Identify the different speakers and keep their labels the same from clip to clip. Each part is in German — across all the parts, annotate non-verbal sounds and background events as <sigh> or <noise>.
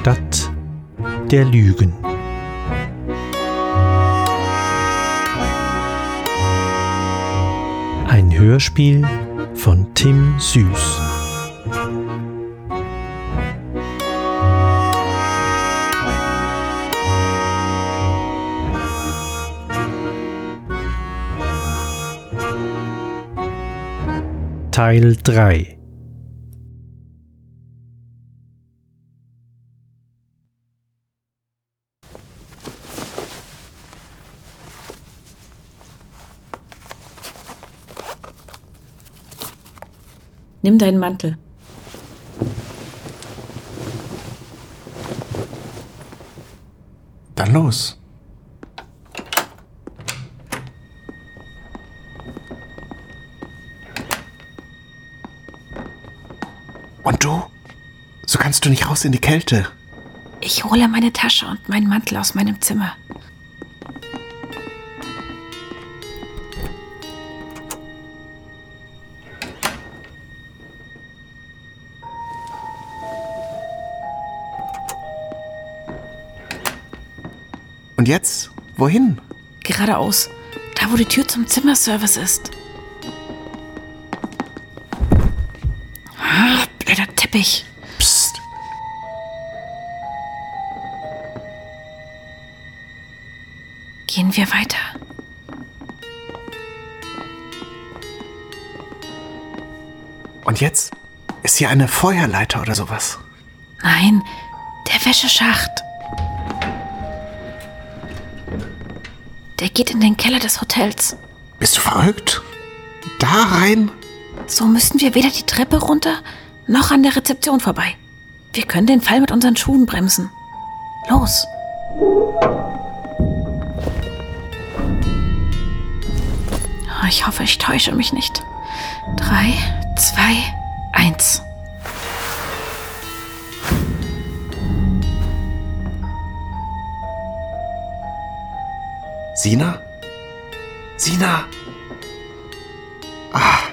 Speaker 1: Stadt der Lügen. Ein Hörspiel von Tim Süß. Teil 3
Speaker 2: Nimm deinen Mantel.
Speaker 3: Dann los. Und du? So kannst du nicht raus in die Kälte.
Speaker 2: Ich hole meine Tasche und meinen Mantel aus meinem Zimmer.
Speaker 3: Jetzt? Wohin?
Speaker 2: Geradeaus. Da, wo die Tür zum Zimmerservice ist. Ah, blöder Teppich.
Speaker 3: Psst.
Speaker 2: Gehen wir weiter.
Speaker 3: Und jetzt? Ist hier eine Feuerleiter oder sowas?
Speaker 2: Nein, der Wäscheschacht. Geht in den Keller des Hotels.
Speaker 3: Bist du verrückt? Da rein?
Speaker 2: So müssten wir weder die Treppe runter noch an der Rezeption vorbei. Wir können den Fall mit unseren Schuhen bremsen. Los. Ich hoffe, ich täusche mich nicht. Drei, zwei, eins.
Speaker 3: Sina? Sina? Ah.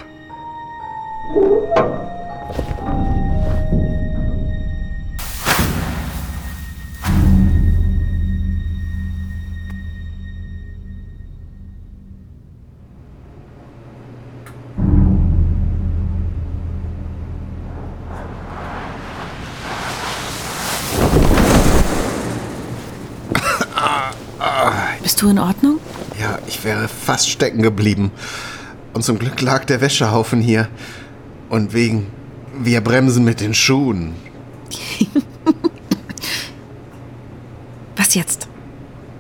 Speaker 2: Bist du in Ordnung?
Speaker 3: Ja, ich wäre fast stecken geblieben. Und zum Glück lag der Wäschehaufen hier. Und wegen, wir bremsen mit den Schuhen. <laughs>
Speaker 2: Was jetzt?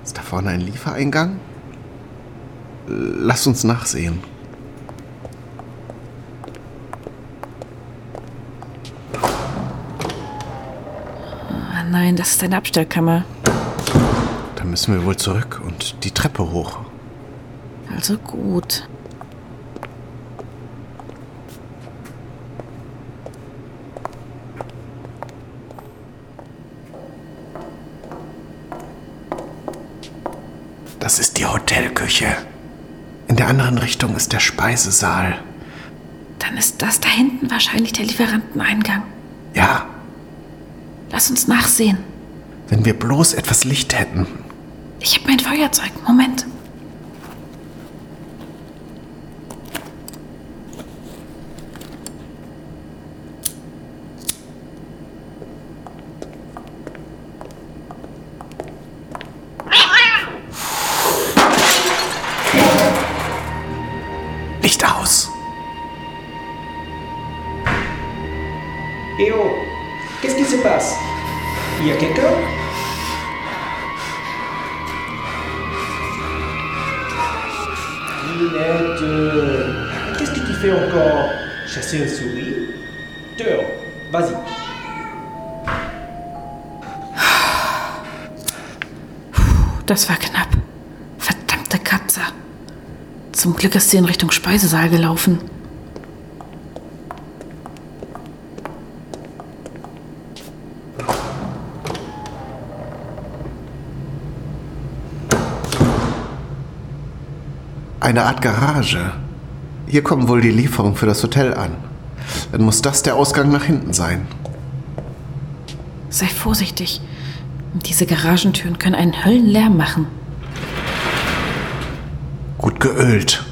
Speaker 3: Ist da vorne ein Liefereingang? Lass uns nachsehen.
Speaker 2: Ah, nein, das ist eine Abstellkammer.
Speaker 3: Dann müssen wir wohl zurück und die Treppe hoch.
Speaker 2: Also gut.
Speaker 3: Das ist die Hotelküche. In der anderen Richtung ist der Speisesaal.
Speaker 2: Dann ist das da hinten wahrscheinlich der Lieferanteneingang.
Speaker 3: Ja,
Speaker 2: Lass uns nachsehen.
Speaker 3: wenn wir bloß etwas Licht hätten.
Speaker 2: Ich habe mein Feuerzeug. Moment. Zum Glück ist sie in Richtung Speisesaal gelaufen.
Speaker 3: Eine Art Garage. Hier kommen wohl die Lieferungen für das Hotel an. Dann muss das der Ausgang nach hinten sein.
Speaker 2: Sei vorsichtig. Diese Garagentüren können einen Höllenlärm machen.
Speaker 3: Gut geölt.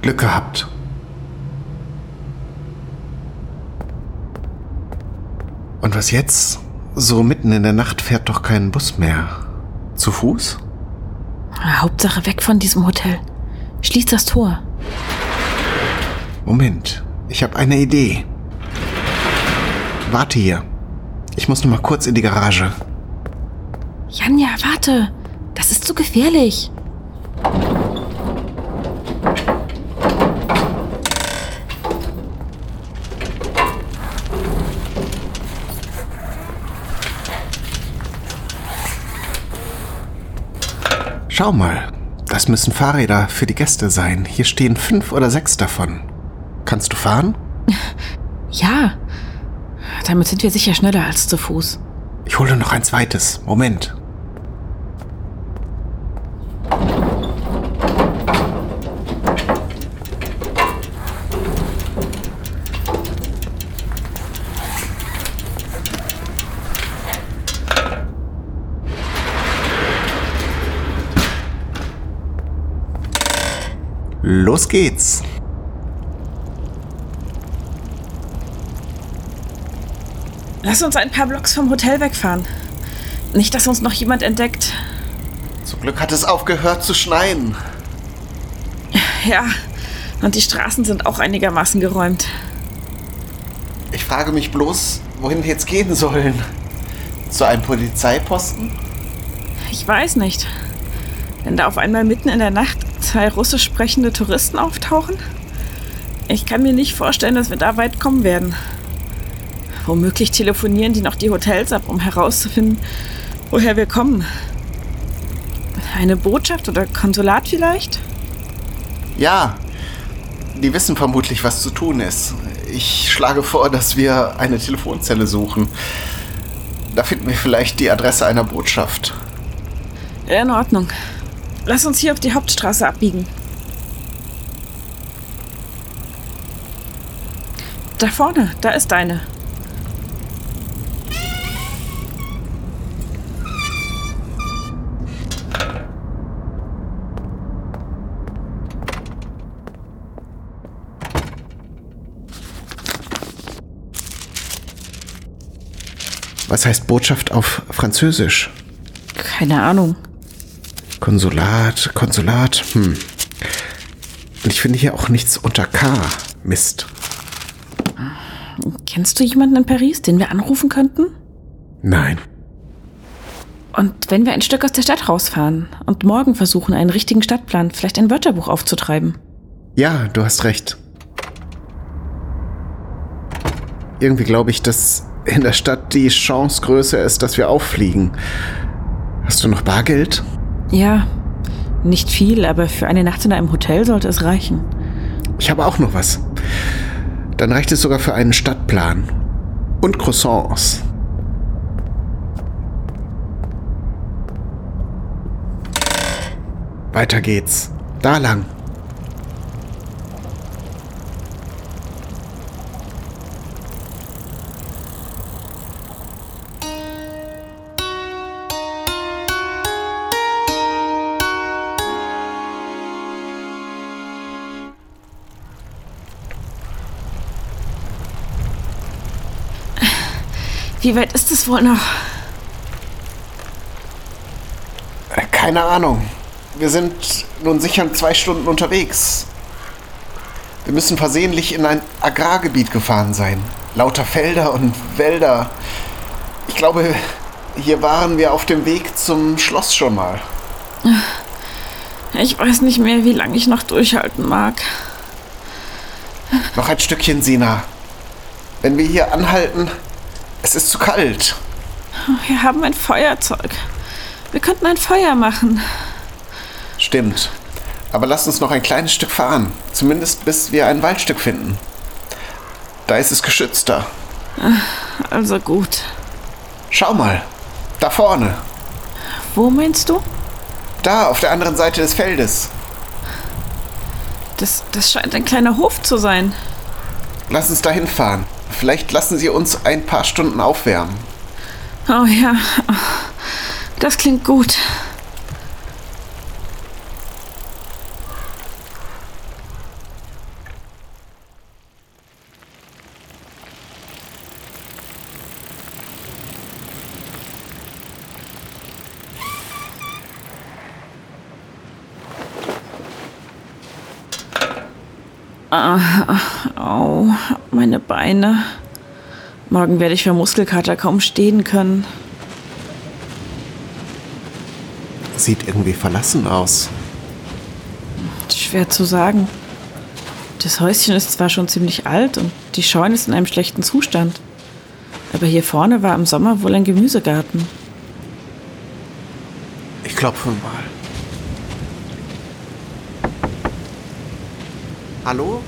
Speaker 3: Glück gehabt. Und was jetzt? So mitten in der Nacht fährt doch kein Bus mehr. Zu Fuß?
Speaker 2: Hauptsache weg von diesem Hotel. Schließ das Tor.
Speaker 3: Moment, ich habe eine Idee. Warte hier. Ich muss noch mal kurz in die Garage.
Speaker 2: Janja, warte. Das ist zu gefährlich.
Speaker 3: Schau mal, das müssen Fahrräder für die Gäste sein. Hier stehen fünf oder sechs davon. Kannst du fahren? <laughs>
Speaker 2: Ja. Damit sind wir sicher schneller als zu Fuß.
Speaker 3: Ich hole noch ein zweites. Moment. Los geht's.
Speaker 2: Lass uns ein paar Blocks vom Hotel wegfahren. Nicht, dass uns noch jemand entdeckt.
Speaker 3: Zum Glück hat es aufgehört zu schneien.
Speaker 2: Ja, und die Straßen sind auch einigermaßen geräumt.
Speaker 3: Ich frage mich bloß, wohin wir jetzt gehen sollen. Zu einem Polizeiposten?
Speaker 2: Ich weiß nicht. Wenn da auf einmal mitten in der Nacht zwei russisch sprechende Touristen auftauchen? Ich kann mir nicht vorstellen, dass wir da weit kommen werden. Womöglich telefonieren die noch die Hotels ab, um herauszufinden, woher wir kommen. Eine Botschaft oder Konsulat vielleicht?
Speaker 3: Ja, die wissen vermutlich, was zu tun ist. Ich schlage vor, dass wir eine Telefonzelle suchen. Da finden wir vielleicht die Adresse einer Botschaft.
Speaker 2: In Ordnung. Lass uns hier auf die Hauptstraße abbiegen. Da vorne, da ist deine.
Speaker 3: Was heißt Botschaft auf Französisch?
Speaker 2: Keine Ahnung.
Speaker 3: Konsulat, Konsulat, hm. Und ich finde hier auch nichts unter K. Mist.
Speaker 2: Kennst du jemanden in Paris, den wir anrufen könnten?
Speaker 3: Nein.
Speaker 2: Und wenn wir ein Stück aus der Stadt rausfahren und morgen versuchen, einen richtigen Stadtplan, vielleicht ein Wörterbuch aufzutreiben?
Speaker 3: Ja, du hast recht. Irgendwie glaube ich, dass in der Stadt die Chance größer ist, dass wir auffliegen. Hast du noch Bargeld?
Speaker 2: Ja, nicht viel, aber für eine Nacht in einem Hotel sollte es reichen.
Speaker 3: Ich habe auch noch was. Dann reicht es sogar für einen Stadtplan. Und Croissants. Weiter geht's. Da lang.
Speaker 2: Wie weit ist es wohl noch?
Speaker 3: Keine Ahnung. Wir sind nun sicher zwei Stunden unterwegs. Wir müssen versehentlich in ein Agrargebiet gefahren sein. Lauter Felder und Wälder. Ich glaube, hier waren wir auf dem Weg zum Schloss schon mal.
Speaker 2: Ich weiß nicht mehr, wie lange ich noch durchhalten mag.
Speaker 3: Noch ein Stückchen, Sina. Wenn wir hier anhalten, es ist zu kalt.
Speaker 2: Wir haben ein Feuerzeug. Wir könnten ein Feuer machen.
Speaker 3: Stimmt. Aber lass uns noch ein kleines Stück fahren. Zumindest bis wir ein Waldstück finden. Da ist es geschützter.
Speaker 2: Also gut.
Speaker 3: Schau mal. Da vorne.
Speaker 2: Wo meinst du?
Speaker 3: Da, auf der anderen Seite des Feldes.
Speaker 2: Das, das scheint ein kleiner Hof zu sein.
Speaker 3: Lass uns dahin fahren. Vielleicht lassen sie uns ein paar Stunden aufwärmen.
Speaker 2: Oh ja, das klingt gut. Au, meine Beine. Morgen werde ich für Muskelkater kaum stehen können.
Speaker 3: Sieht irgendwie verlassen aus.
Speaker 2: Schwer zu sagen. Das Häuschen ist zwar schon ziemlich alt und die Scheune ist in einem schlechten Zustand. Aber hier vorne war im Sommer wohl ein Gemüsegarten.
Speaker 3: Ich klopfe mal. Hallo?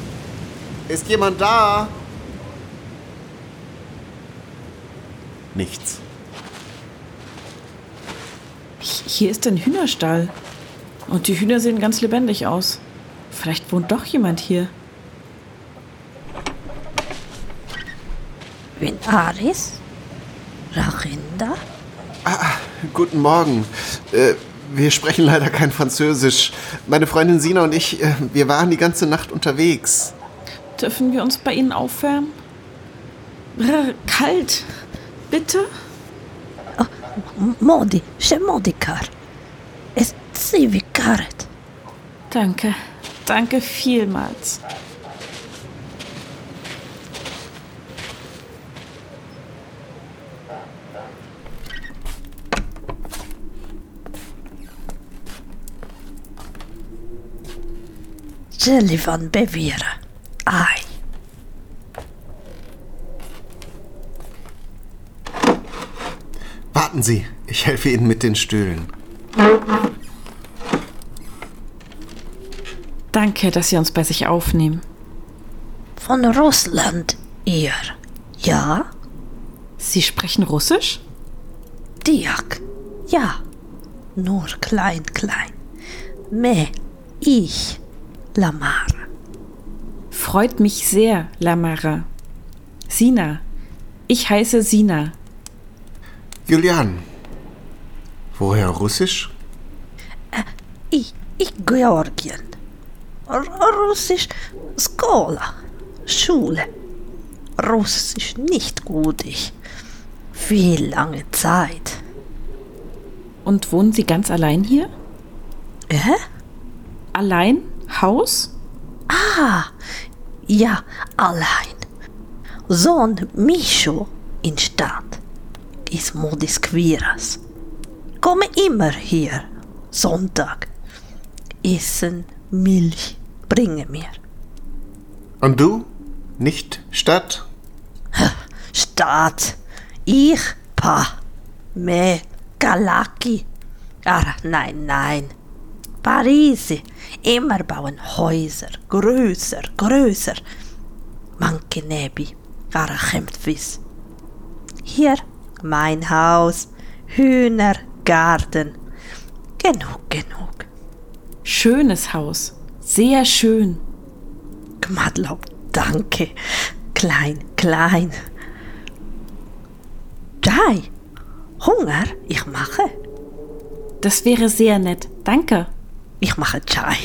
Speaker 3: Ist jemand da? Nichts.
Speaker 2: Hier ist ein Hühnerstall. Und die Hühner sehen ganz lebendig aus. Vielleicht wohnt doch jemand hier.
Speaker 4: Wen Aris? Rachinda?
Speaker 3: Guten Morgen. Äh, wir sprechen leider kein Französisch. Meine Freundin Sina und ich, äh, wir waren die ganze Nacht unterwegs.
Speaker 2: Dürfen wir uns bei Ihnen aufwärmen? Brr, kalt. Bitte?
Speaker 4: Modi, c'è Modikar. Es Zivikaret.
Speaker 2: Danke. Danke vielmals.
Speaker 4: Jellivan Bevira. Ai.
Speaker 3: Warten Sie, ich helfe Ihnen mit den Stühlen.
Speaker 2: Danke, dass Sie uns bei sich aufnehmen.
Speaker 4: Von Russland, ihr. Ja?
Speaker 2: Sie sprechen Russisch?
Speaker 4: Diak. Ja. Nur klein, klein. Me, ich, Lamar.
Speaker 2: Freut mich sehr, Lamara. Sina. Ich heiße Sina.
Speaker 3: Julian. Woher Russisch?
Speaker 4: Ich, ich Georgien. R Russisch Skola. Schule. Russisch nicht gut, ich. Wie lange Zeit.
Speaker 2: Und wohnen Sie ganz allein hier?
Speaker 4: Äh?
Speaker 2: Allein? Haus?
Speaker 4: Ah, ja, allein. Sohn Micho in Stadt ist Modis Quiras. Komme immer hier, Sonntag. Essen, Milch, bringe mir.
Speaker 3: Und du? Nicht Stadt?
Speaker 4: Stadt. Ich, Pa. Me, Galaki. Ah, nein, nein. Paris. Immer bauen Häuser. Größer, größer. Manche Nebi. Ara Chemtwis. Hier, mein Haus. Hühner, Garten. Genug, genug.
Speaker 2: Schönes Haus. Sehr schön.
Speaker 4: Gmadlob, danke. Klein, klein. Chai. Hunger? Ich mache.
Speaker 2: Das wäre sehr nett. Danke.
Speaker 4: Ich mache Chai.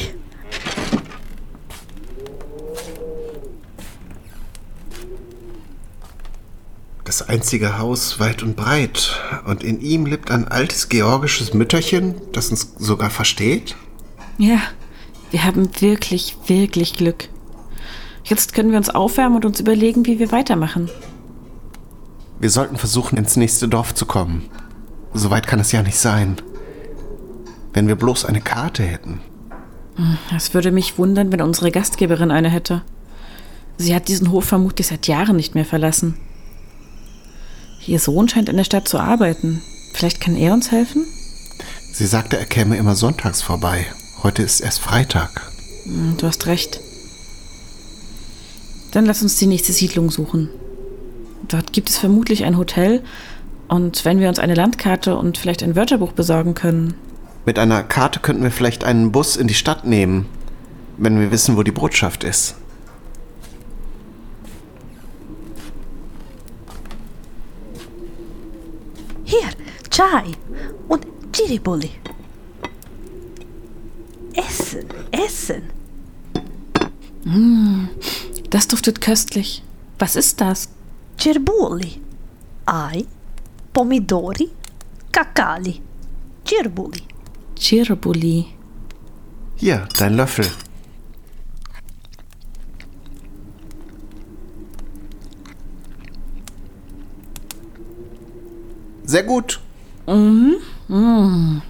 Speaker 3: Das einzige Haus weit und breit. Und in ihm lebt ein altes georgisches Mütterchen, das uns sogar versteht?
Speaker 2: Ja, wir haben wirklich, wirklich Glück. Jetzt können wir uns aufwärmen und uns überlegen, wie wir weitermachen.
Speaker 3: Wir sollten versuchen, ins nächste Dorf zu kommen. So weit kann es ja nicht sein. Wenn wir bloß eine Karte hätten.
Speaker 2: Es würde mich wundern, wenn unsere Gastgeberin eine hätte. Sie hat diesen Hof vermutlich seit Jahren nicht mehr verlassen. Ihr Sohn scheint in der Stadt zu arbeiten. Vielleicht kann er uns helfen?
Speaker 3: Sie sagte, er käme immer sonntags vorbei. Heute ist erst Freitag.
Speaker 2: Hm, Du hast recht. Dann lass uns die nächste Siedlung suchen. Dort gibt es vermutlich ein Hotel. Und wenn wir uns eine Landkarte und vielleicht ein Wörterbuch besorgen können.
Speaker 3: Mit einer Karte könnten wir vielleicht einen Bus in die Stadt nehmen, wenn wir wissen, wo die Botschaft ist.
Speaker 4: Hier, Chai und Chiribuli. Essen, Essen.
Speaker 2: Das duftet köstlich. Was ist das?
Speaker 4: Cirbuli. Ai, pomidori, kakali. Cirbuli.
Speaker 2: Chirbuli.
Speaker 3: Hier, dein Löffel. Sehr gut. <laughs>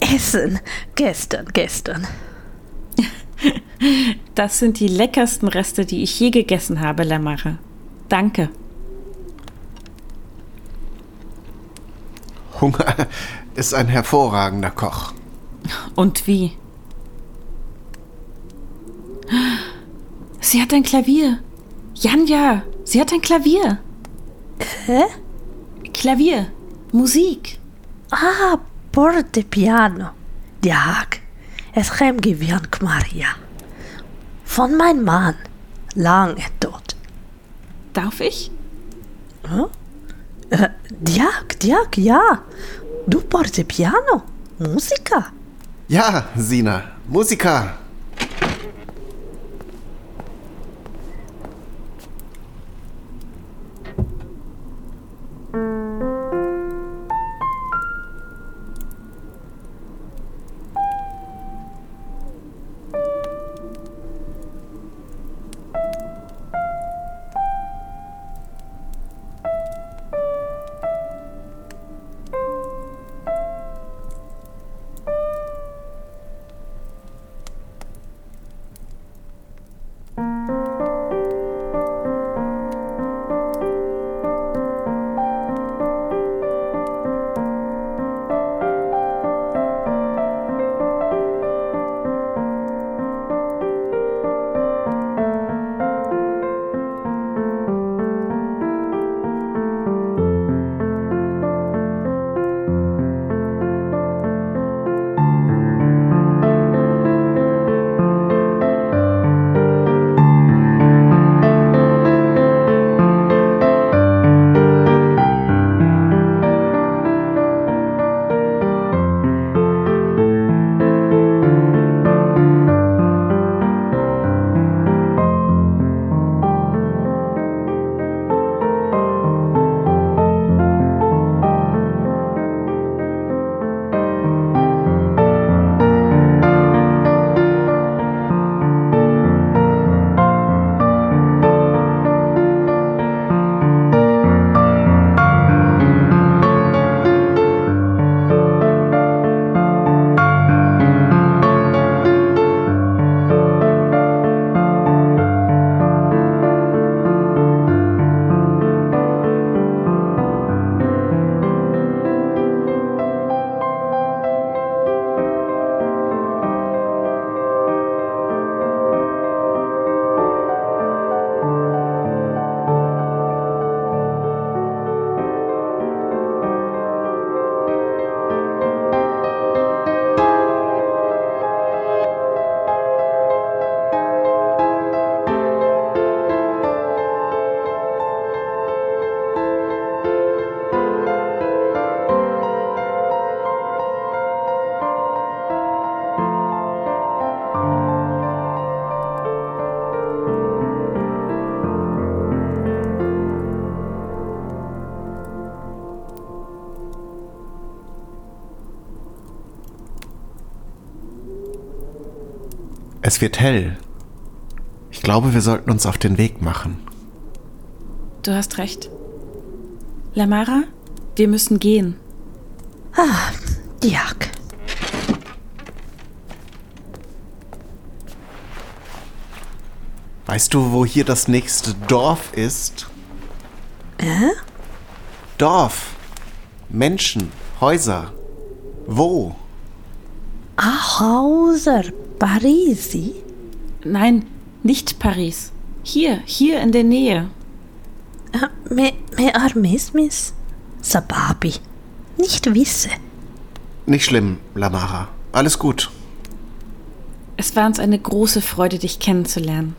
Speaker 4: Essen. Gestern, gestern. <laughs>
Speaker 2: Das sind die leckersten Reste, die ich je gegessen habe, Lamare. Danke.
Speaker 3: Hunger ist ein hervorragender Koch.
Speaker 2: Und wie? Sie hat ein Klavier. Janja, sie hat ein Klavier.
Speaker 4: Hä?
Speaker 2: Klavier. Musik.
Speaker 4: Ah, porte piano. Diak. Es Hemgewian Maria. Von mein Mann. Lange tot.
Speaker 2: Darf ich?
Speaker 4: Äh, Diak, Diak, ja. Du porte piano. Musica.
Speaker 3: Ja, Sina, Musiker. Es wird hell. Ich glaube, wir sollten uns auf den Weg machen.
Speaker 2: Du hast recht. Lamara, wir müssen gehen.
Speaker 4: Diak.
Speaker 3: Weißt du, wo hier das nächste Dorf ist?
Speaker 4: Hä?
Speaker 3: Dorf. Menschen. Häuser. Wo?
Speaker 4: Ah, Hauser. Parisi.
Speaker 2: Nein, nicht Paris. Hier, hier in der Nähe.
Speaker 4: Ah, Me, me armismis. Sababi. Nicht wisse.
Speaker 3: Nicht schlimm, Lamara. Alles gut.
Speaker 2: Es war uns eine große Freude, dich kennenzulernen.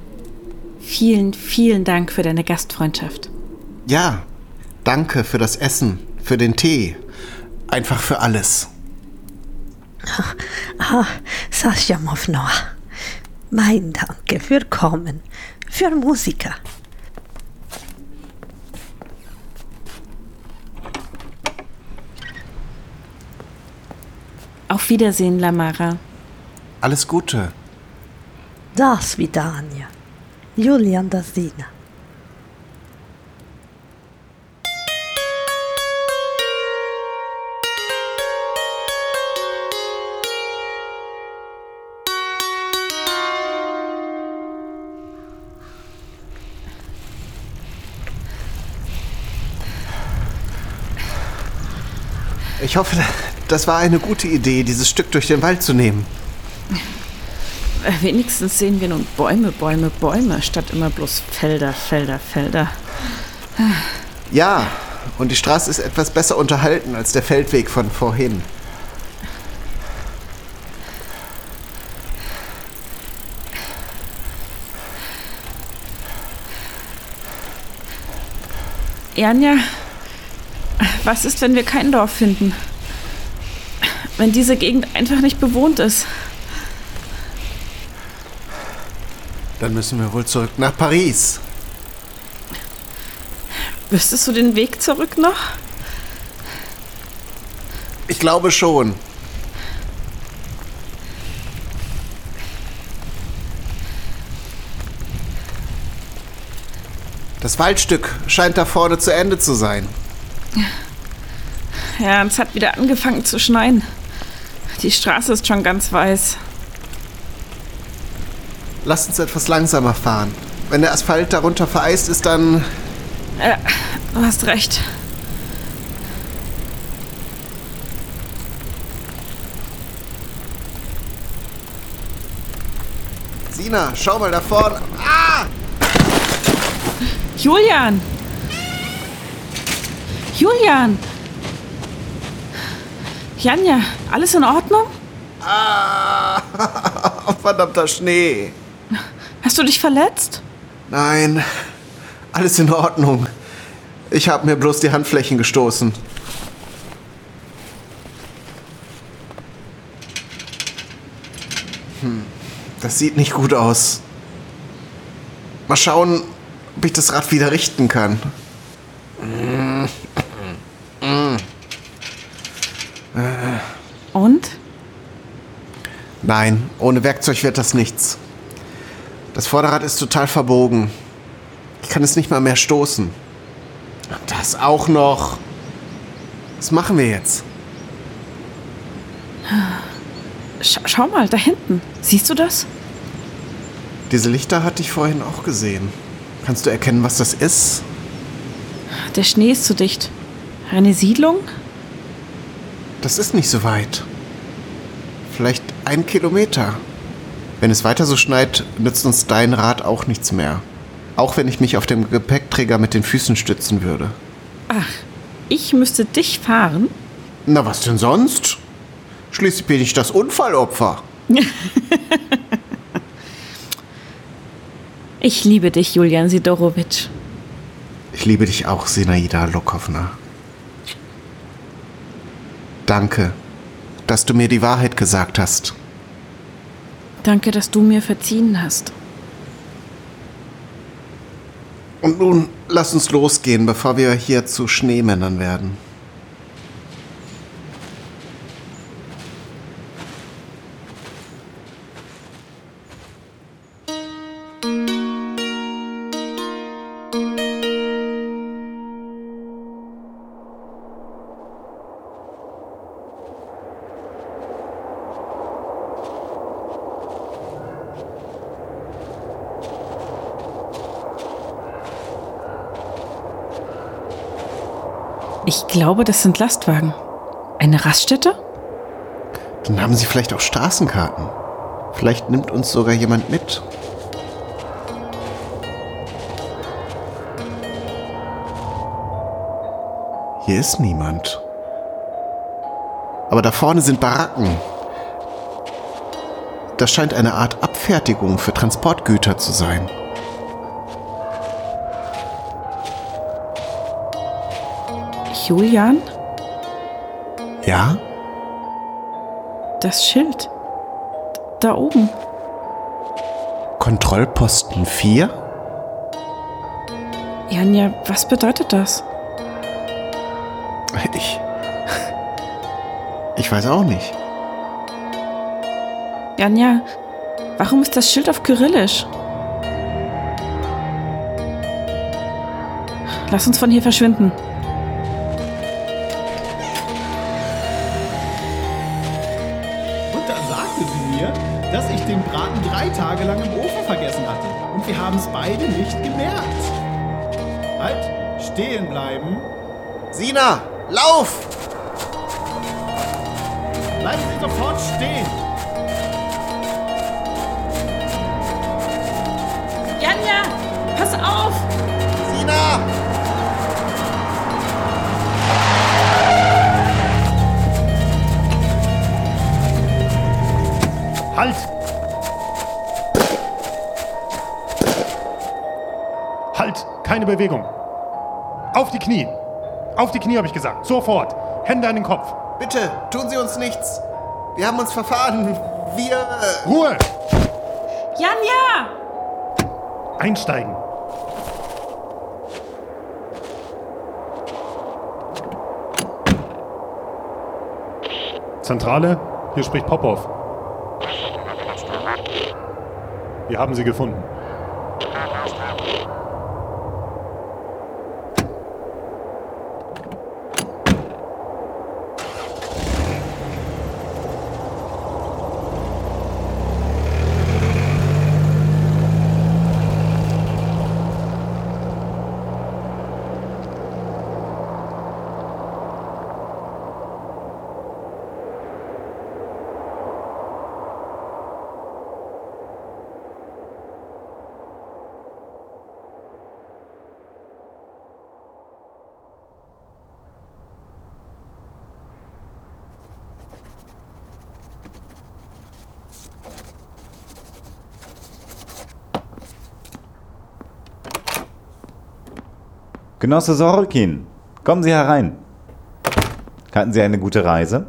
Speaker 2: Vielen, vielen Dank für deine Gastfreundschaft.
Speaker 3: Ja, Danke für das Essen, für den Tee, einfach für alles.
Speaker 4: Ah, Sascha Mownoa. Mein Danke für Kommen, für Musiker.
Speaker 2: Auf Wiedersehen, Lamara.
Speaker 3: Alles Gute.
Speaker 4: Das Vidania. Julian Dazina.
Speaker 3: Ich hoffe, das war eine gute Idee, dieses Stück durch den Wald zu nehmen.
Speaker 2: Wenigstens sehen wir nun Bäume, Bäume, Bäume, statt immer bloß Felder, Felder, Felder.
Speaker 3: Ja, und die Straße ist etwas besser unterhalten als der Feldweg von vorhin.
Speaker 2: Janja, was ist, wenn wir kein Dorf finden? Wenn diese Gegend einfach nicht bewohnt ist?
Speaker 3: Dann müssen wir wohl zurück nach Paris.
Speaker 2: Wüsstest du den Weg zurück noch?
Speaker 3: Ich glaube schon. Das Waldstück scheint da vorne zu Ende zu sein.
Speaker 2: Ja, es hat wieder angefangen zu schneien. Die Straße ist schon ganz weiß.
Speaker 3: Lass uns etwas langsamer fahren. Wenn der Asphalt darunter vereist ist, dann...
Speaker 2: Ja, du hast recht.
Speaker 3: Sina, schau mal da vorne. Ah!
Speaker 2: Julian! Julian! Janja, alles in Ordnung?
Speaker 3: Ah! <laughs> Verdammter Schnee.
Speaker 2: Hast du dich verletzt?
Speaker 3: Nein, alles in Ordnung. Ich habe mir bloß die Handflächen gestoßen. Hm, das sieht nicht gut aus. Mal schauen, ob ich das Rad wieder richten kann.
Speaker 2: Und?
Speaker 3: Nein, ohne Werkzeug wird das nichts. Das Vorderrad ist total verbogen. Ich kann es nicht mal mehr stoßen. Das auch noch. Was machen wir jetzt?
Speaker 2: Sch schau mal, da hinten. Siehst du das?
Speaker 3: Diese Lichter hatte ich vorhin auch gesehen. Kannst du erkennen, was das ist?
Speaker 2: Der Schnee ist zu dicht. Eine Siedlung?
Speaker 3: Das ist nicht so weit. Vielleicht ein Kilometer. Wenn es weiter so schneit, nützt uns dein Rad auch nichts mehr. Auch wenn ich mich auf dem Gepäckträger mit den Füßen stützen würde.
Speaker 2: Ach, ich müsste dich fahren?
Speaker 3: Na, was denn sonst? Schließlich bin ich das Unfallopfer. <laughs>
Speaker 2: Ich liebe dich, Julian Sidorowitsch.
Speaker 3: Ich liebe dich auch, Senaida Lokowna. Danke, dass du mir die Wahrheit gesagt hast.
Speaker 2: Danke, dass du mir verziehen hast.
Speaker 3: Und nun lass uns losgehen, bevor wir hier zu Schneemännern werden.
Speaker 2: Ich glaube, das sind Lastwagen. Eine Raststätte?
Speaker 3: Dann haben sie vielleicht auch Straßenkarten. Vielleicht nimmt uns sogar jemand mit. Hier ist niemand. Aber da vorne sind Baracken. Das scheint eine Art Abfertigung für Transportgüter zu sein.
Speaker 2: Julian,
Speaker 3: Ja?
Speaker 2: das Schild. Da oben.
Speaker 3: Kontrollposten 4?
Speaker 2: Janja, was bedeutet das?
Speaker 3: Ich. Ich weiß auch nicht.
Speaker 2: Janja, warum ist das Schild auf Kyrillisch? Lass uns von hier verschwinden.
Speaker 5: Dass ich den Braten drei Tage lang im Ofen vergessen hatte. Und wir haben es beide nicht gemerkt. Halt, stehen bleiben.
Speaker 3: Sina, lauf!
Speaker 5: Bleiben Sie sofort stehen.
Speaker 2: Janja, pass auf!
Speaker 3: Sina!
Speaker 6: Halt! Halt! Keine Bewegung! Auf die Knie! Auf die Knie, habe ich gesagt. Sofort! Hände an den Kopf!
Speaker 3: Bitte, tun Sie uns nichts. Wir haben uns verfahren. Wir. äh,
Speaker 6: Ruhe!
Speaker 2: Janja!
Speaker 6: Einsteigen! Zentrale, hier spricht Popov. Wir haben sie gefunden.
Speaker 7: Genosse Sorokin, kommen Sie herein. Hatten Sie eine gute Reise?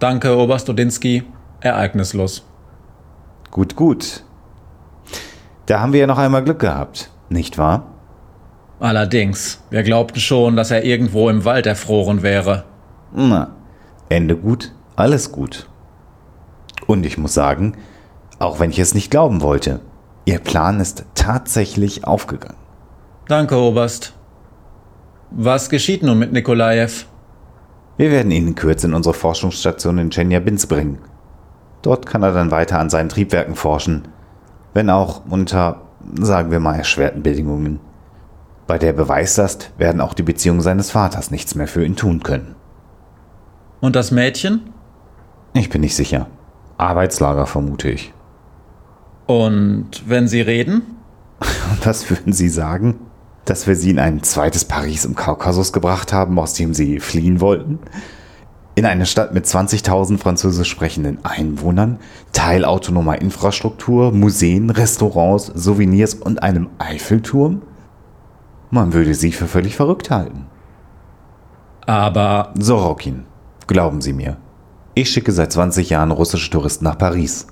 Speaker 8: Danke, Oberst Odinski. Ereignislos.
Speaker 7: Gut, gut. Da haben wir ja noch einmal Glück gehabt, nicht wahr?
Speaker 8: Allerdings, wir glaubten schon, dass er irgendwo im Wald erfroren wäre.
Speaker 7: Na, Ende gut, alles gut. Und ich muss sagen, auch wenn ich es nicht glauben wollte, Ihr Plan ist tatsächlich aufgegangen.
Speaker 8: Danke, Oberst. Was geschieht nun mit Nikolajew?
Speaker 7: Wir werden ihn in Kürze in unsere Forschungsstation in Chelyabinsk bringen. Dort kann er dann weiter an seinen Triebwerken forschen, wenn auch unter, sagen wir mal, erschwerten Bedingungen. Bei der Beweislast werden auch die Beziehungen seines Vaters nichts mehr für ihn tun können.
Speaker 8: Und das Mädchen?
Speaker 7: Ich bin nicht sicher. Arbeitslager vermute ich.
Speaker 8: Und wenn Sie reden? <laughs>
Speaker 7: Was würden Sie sagen? Dass wir sie in ein zweites Paris im Kaukasus gebracht haben, aus dem sie fliehen wollten? In eine Stadt mit 20.000 französisch sprechenden Einwohnern, teilautonomer Infrastruktur, Museen, Restaurants, Souvenirs und einem Eiffelturm? Man würde sie für völlig verrückt halten.
Speaker 8: Aber
Speaker 7: Sorokin, glauben Sie mir. Ich schicke seit 20 Jahren russische Touristen nach Paris.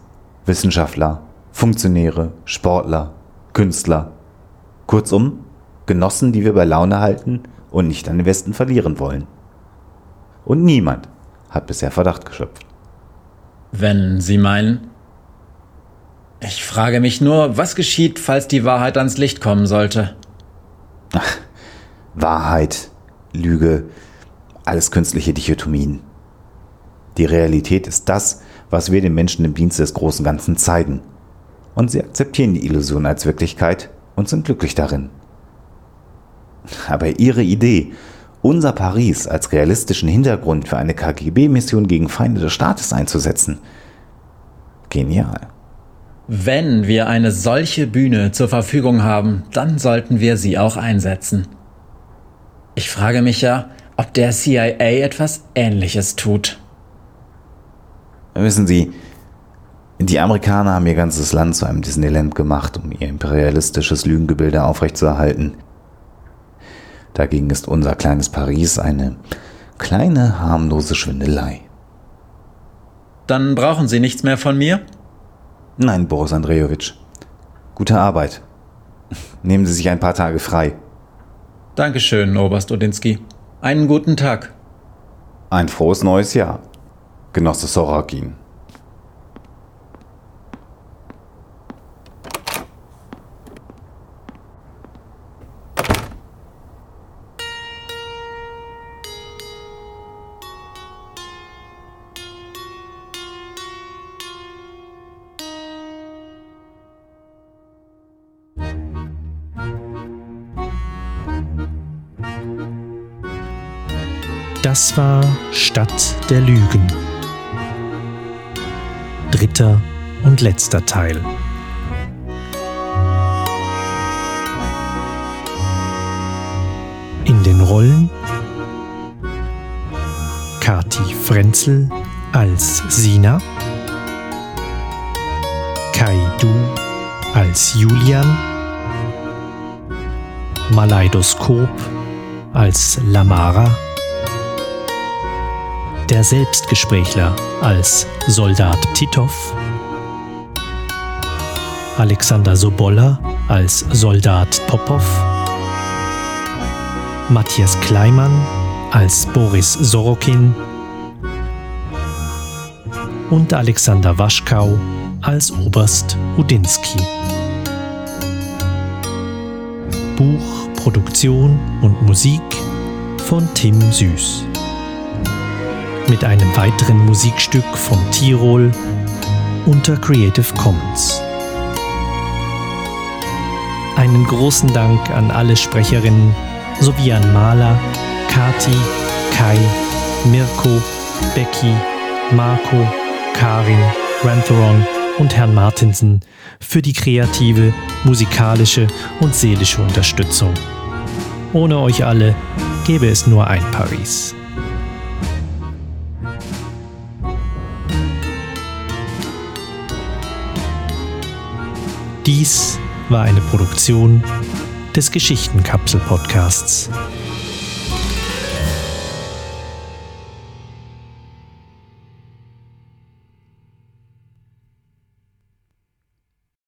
Speaker 7: Wissenschaftler, Funktionäre, Sportler, Künstler. Kurzum, Genossen, die wir bei Laune halten und nicht an den Westen verlieren wollen. Und niemand hat bisher Verdacht geschöpft.
Speaker 8: wenn Sie meinen. Ich frage mich nur, was geschieht, falls die Wahrheit ans Licht kommen sollte. <laughs>
Speaker 7: Wahrheit, Lüge, alles künstliche Dichotomien. Die Realität ist das, was wir den Menschen im Dienste des großen Ganzen zeigen. Und sie akzeptieren die Illusion als Wirklichkeit und sind glücklich darin. Aber ihre Idee, unser Paris als realistischen Hintergrund für eine KGB-Mission gegen Feinde des Staates einzusetzen, genial.
Speaker 8: Wenn wir eine solche Bühne zur Verfügung haben, dann sollten wir sie auch einsetzen. Ich frage mich ja, ob der CIA etwas Ähnliches tut.
Speaker 7: Wissen Sie, die Amerikaner haben ihr ganzes Land zu einem Disneyland gemacht, um ihr imperialistisches Lügengebilde aufrechtzuerhalten. Dagegen ist unser kleines Paris eine kleine harmlose Schwindelei.
Speaker 8: Dann brauchen Sie nichts mehr von mir?
Speaker 7: Nein, Boris Andrejewitsch. Gute Arbeit. Nehmen Sie sich ein paar Tage frei.
Speaker 8: Dankeschön, Oberst Odinski. Einen guten Tag.
Speaker 7: Ein frohes neues Jahr, Genosse Sorakin.
Speaker 1: Das war Stadt der Lügen. Dritter und letzter Teil. In den Rollen Kati Frenzel als Sina, Kai Du als Julian, Maleidoskop als Lamara, der Selbstgesprächler als Soldat Titov, Alexander Sobolla als Soldat Popov, Matthias Kleimann als Boris Sorokin und Alexander Waschkau als Oberst Udinski. Buch, Produktion und Musik von Tim Süß mit einem weiteren Musikstück von Tirol unter Creative Commons. Einen großen Dank an alle Sprecherinnen sowie an Maler, Kati, Kai, Mirko, Becky, Marco, Karin, Rantheron und Herrn Martinsen für die kreative, musikalische und seelische Unterstützung. Ohne euch alle gäbe es nur ein Paris. Dies war eine Produktion des Geschichtenkapsel-Podcasts.